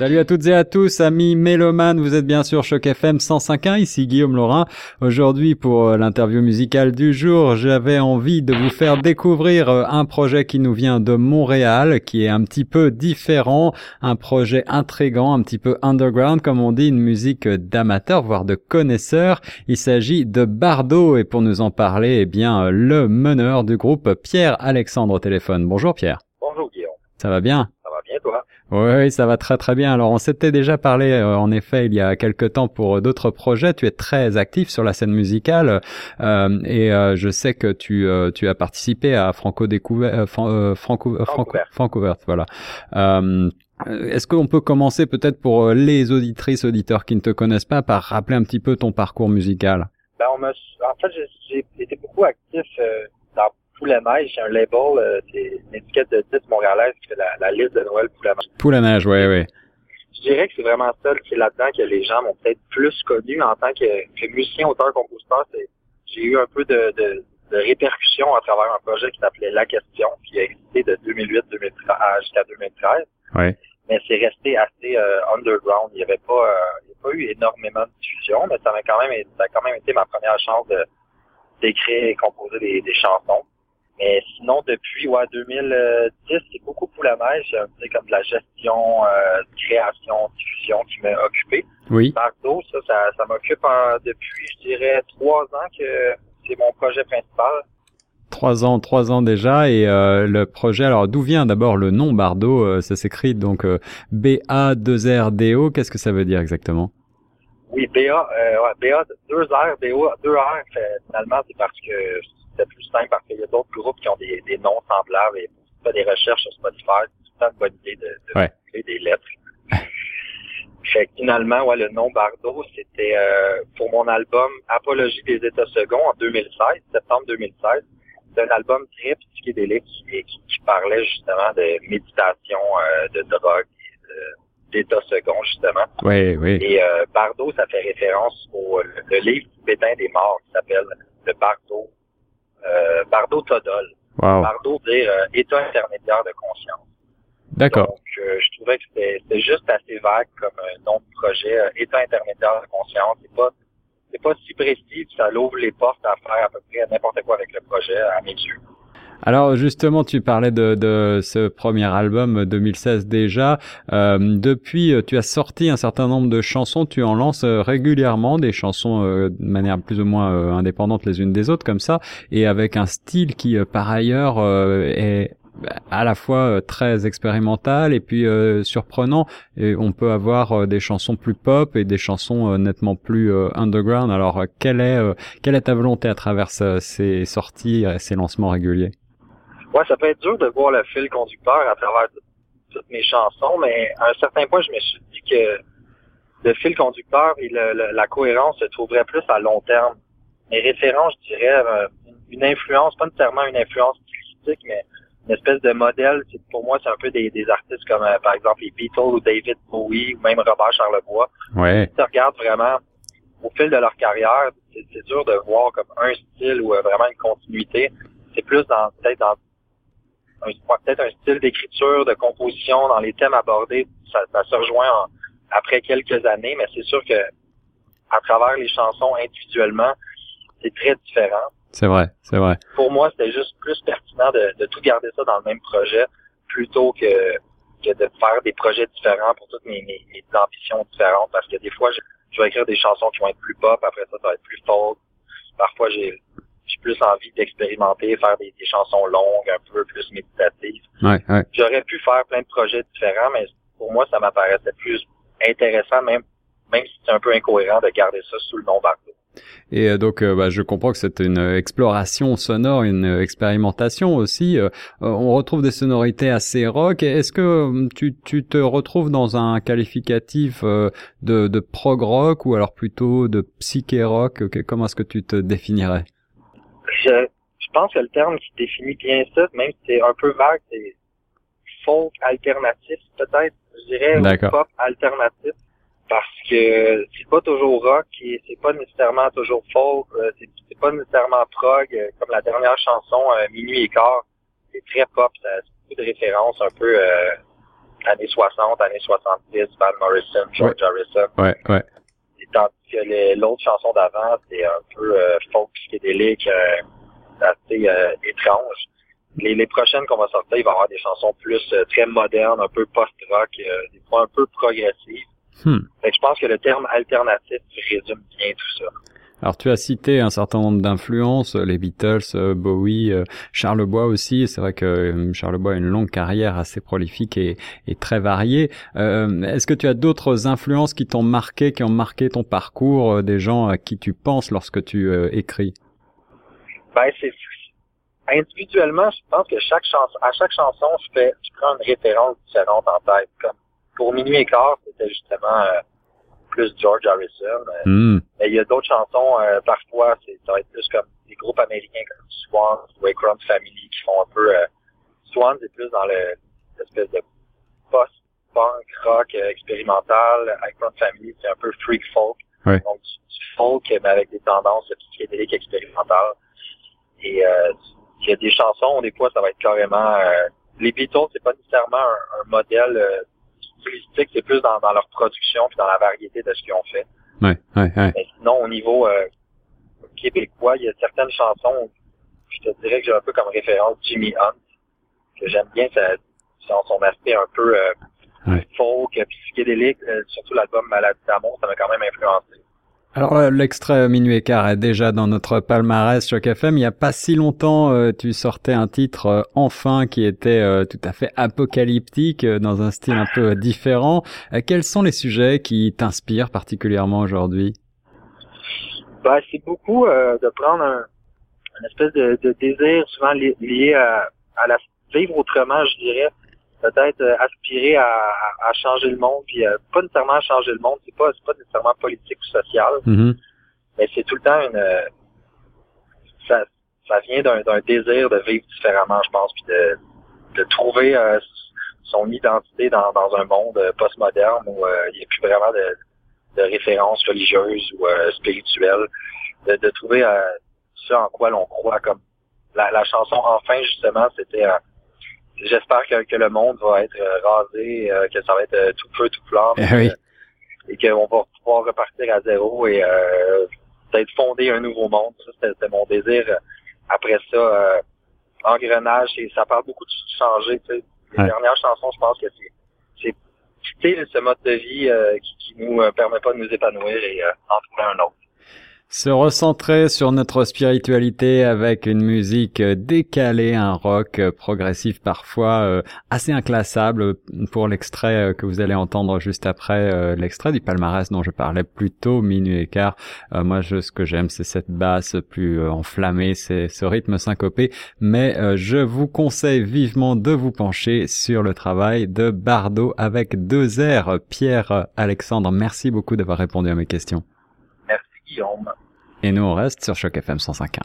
Salut à toutes et à tous, amis mélomanes, vous êtes bien sûr Choc FM 105.1, ici Guillaume Laurin. Aujourd'hui, pour euh, l'interview musicale du jour, j'avais envie de vous faire découvrir euh, un projet qui nous vient de Montréal, qui est un petit peu différent, un projet intrigant, un petit peu underground, comme on dit, une musique d'amateur, voire de connaisseurs. Il s'agit de Bardo, et pour nous en parler, eh bien, le meneur du groupe, Pierre-Alexandre au téléphone. Bonjour Pierre. Bonjour Guillaume. Ça va bien? Ça va bien toi? Oui, ça va très très bien. Alors on s'était déjà parlé euh, en effet il y a quelque temps pour euh, d'autres projets. Tu es très actif sur la scène musicale euh, et euh, je sais que tu tu as participé à Franco découvert Franco Franco Francouvert voilà. Est-ce qu'on peut commencer peut-être pour les auditrices auditeurs qui ne te connaissent pas par rappeler un petit peu ton parcours musical? Ben on en fait j'ai été beaucoup actif Poulet-Neige, c'est un label, euh, c'est une étiquette de titre montréalaise qui fait la, la liste de Noël Poulet-Neige. Poulet-Neige, oui, oui. Je dirais que c'est vraiment ça qui est là-dedans que les gens m'ont peut-être plus connu en tant que, que musicien, auteur, compositeur. J'ai eu un peu de, de, de répercussions à travers un projet qui s'appelait La Question, qui a existé de 2008 jusqu'à 2013. Ouais. Mais c'est resté assez euh, underground. Il n'y avait pas, euh, il y a pas eu énormément de diffusion, mais ça m'a quand même, ça a quand même été ma première chance de d'écrire et composer des, des chansons. Mais sinon, depuis ouais, 2010, c'est beaucoup pour la neige, un peu comme de la gestion, euh, création, diffusion qui m'a occupé. Oui. Bardo, ça, ça, ça m'occupe depuis, je dirais, trois ans que c'est mon projet principal. Trois ans, trois ans déjà, et euh, le projet. Alors, d'où vient d'abord le nom Bardo euh, Ça s'écrit donc euh, B-A-2-R-D-O. Qu'est-ce que ça veut dire exactement? Oui, B-A, euh, ouais, B-A, deux R, B-O, deux R. Finalement, c'est parce que c'est plus simple parce qu'il y a d'autres groupes qui ont des, des noms semblables et tu fais des recherches sur Spotify, c'est une bonne idée de, de ouais. des lettres. fait que finalement, ouais, le nom Bardo, c'était euh, pour mon album Apologie des États seconds en 2016, septembre 2016. C'est un album très psychédélique qui, qui, qui parlait justement de méditation, euh, de drogue, d'état second, justement. Oui, oui. Et euh, Bardo, ça fait référence au le, le livre tibétain des morts qui s'appelle Le Bardo euh, Bardo Todol. Wow. Bardo dire euh, état intermédiaire de conscience. D'accord. Donc, euh, je trouvais que c'était juste assez vague comme nom de projet. état intermédiaire de conscience, c'est pas c'est pas si précis, ça l'ouvre les portes à faire à peu près n'importe quoi avec le projet, à mes yeux. Alors justement, tu parlais de, de ce premier album 2016 déjà. Euh, depuis, tu as sorti un certain nombre de chansons. Tu en lances régulièrement des chansons euh, de manière plus ou moins euh, indépendante les unes des autres, comme ça, et avec un style qui, par ailleurs, est à la fois très expérimental et puis euh, surprenant. Et on peut avoir des chansons plus pop et des chansons nettement plus underground. Alors, quelle est quelle est ta volonté à travers ces sorties, et ces lancements réguliers? Ouais, ça peut être dur de voir le fil conducteur à travers toutes mes chansons, mais à un certain point, je me suis dit que le fil conducteur et le, le, la cohérence se trouveraient plus à long terme. Mes références, je dirais, une influence, pas nécessairement une influence stylistique, mais une espèce de modèle. Pour moi, c'est un peu des, des artistes comme, euh, par exemple, les Beatles ou David Bowie ou même Robert Charlebois. Ouais. Si tu regardes vraiment au fil de leur carrière, c'est dur de voir comme un style ou vraiment une continuité. C'est plus dans peut-être dans peut-être un style d'écriture, de composition dans les thèmes abordés, ça, ça se rejoint en, après quelques années, mais c'est sûr que à travers les chansons individuellement, c'est très différent. C'est vrai, c'est vrai. Pour moi, c'était juste plus pertinent de, de, tout garder ça dans le même projet plutôt que, que de faire des projets différents pour toutes mes, mes, mes ambitions différentes parce que des fois, je, je vais écrire des chansons qui vont être plus pop, après ça, ça va être plus folk. Parfois, j'ai j'ai plus envie d'expérimenter, faire des, des, chansons longues, un peu plus méditatives. Ouais, ouais. J'aurais pu faire plein de projets différents, mais pour moi, ça m'apparaissait plus intéressant, même même si c'est un peu incohérent de garder ça sous le nom Bardo. Et donc, euh, bah, je comprends que c'est une exploration sonore, une expérimentation aussi. Euh, on retrouve des sonorités assez rock. Est-ce que tu, tu te retrouves dans un qualificatif euh, de, de prog rock ou alors plutôt de psyché rock? Comment est-ce que tu te définirais? Je, je pense que le terme qui définit bien ça, même si c'est un peu vague, c'est folk alternatif, peut-être, je dirais, ou pop alternatif, parce que c'est pas toujours rock et c'est pas nécessairement toujours folk, c'est pas nécessairement prog, comme la dernière chanson, Minuit et quart, c'est très pop, ça a beaucoup de références un peu euh, années 60, années 70, Van Morrison, George Harrison. Ouais, ouais. Tandis que l'autre chanson d'avant, c'est un peu euh, folk psychédélique, euh, assez euh, étrange. Les, les prochaines qu'on va sortir, il va y avoir des chansons plus euh, très modernes, un peu post-rock, des fois un peu progressives. Hmm. Fait que je pense que le terme alternatif résume bien tout ça. Alors tu as cité un certain nombre d'influences, les Beatles, Bowie, Charles Bois aussi. C'est vrai que Charles Bois a une longue carrière assez prolifique et, très variée. Euh, Est-ce que tu as d'autres influences qui t'ont marqué, qui ont marqué ton parcours, des gens à qui tu penses lorsque tu euh, écris? Ben individuellement, je pense que chaque chanson, à chaque chanson, je fais, je prends une référence différente en tête. Comme pour Minuit et quart, c'était justement euh, plus George Harrison. Mm. Mais il y a d'autres chansons, euh, parfois, c'est, ça va être plus comme des groupes américains comme Swans, Waycross Family, qui font un peu... Euh, Swans est plus dans le, l'espèce de post-punk, rock euh, expérimental. Waycross Family, c'est un peu freak folk. Donc, du, du, folk, mais avec des tendances psychédéliques expérimentales. Et euh, il y a des chansons, des fois, ça va être carrément... les Beatles, c'est pas nécessairement un, un modèle stylistique, c'est plus dans, dans, leur production puis dans la variété de ce qu'ils ont fait. Ouais, ouais, ouais. Mais sinon, au niveau euh, québécois, il y a certaines chansons, je te dirais que j'ai un peu comme référence Jimmy Hunt, que j'aime bien sa, son, son aspect un peu euh, ouais. folk, psychédélique, euh, surtout l'album Maladie d'amour, ça m'a quand même influencé. Alors euh, l'extrait Minuit et quart est déjà dans notre palmarès Choc FM. Il n'y a pas si longtemps, euh, tu sortais un titre euh, enfin qui était tout à fait apocalyptique, dans un style un peu différent. quels sont les sujets qui t'inspirent particulièrement aujourd'hui? Ben, C'est beaucoup de prendre un, une espèce de, désir souvent li lié à, à, la vivre autrement, je dirais. Peut-être aspirer à, à, changer le monde, puis pas nécessairement à changer le monde, c'est pas c'est pas nécessairement politique ou social, mm -hmm. mais c'est tout le temps une ça, ça vient d'un désir de vivre différemment, je pense, puis de, de trouver euh, son identité dans, dans un monde postmoderne où euh, il n'y a plus vraiment de, de références religieuses ou euh, spirituelles, de, de trouver ce en quoi l'on croit comme la, la chanson. Enfin justement c'était j'espère que, que, le monde va être rasé, euh, que ça va être euh, tout feu, tout flamme, eh oui. et qu'on va pouvoir repartir à zéro et euh, peut-être fonder un nouveau monde. Ça, c'était mon désir. Après ça, engrenage, et ça parle beaucoup de changer. Tu sais. Les ouais. dernières chansons, je pense que c'est quitter ce mode de vie qui, qui nous permet pas de nous épanouir et en trouver un autre se recentrer sur notre spiritualité avec une musique décalée, un rock progressif parfois euh, assez inclassable pour l'extrait que vous allez entendre juste après euh, l'extrait du palmarès dont je parlais plus tôt, Minuit et quart. Euh, moi, je, ce que j'aime, c'est cette basse plus enflammée, c'est ce rythme syncopé, mais je vous conseille vivement de vous pencher sur le travail de Bardot avec deux airs. Pierre Alexandre, merci beaucoup d'avoir répondu à mes questions. Et nous, on reste sur Choc FM 105.1.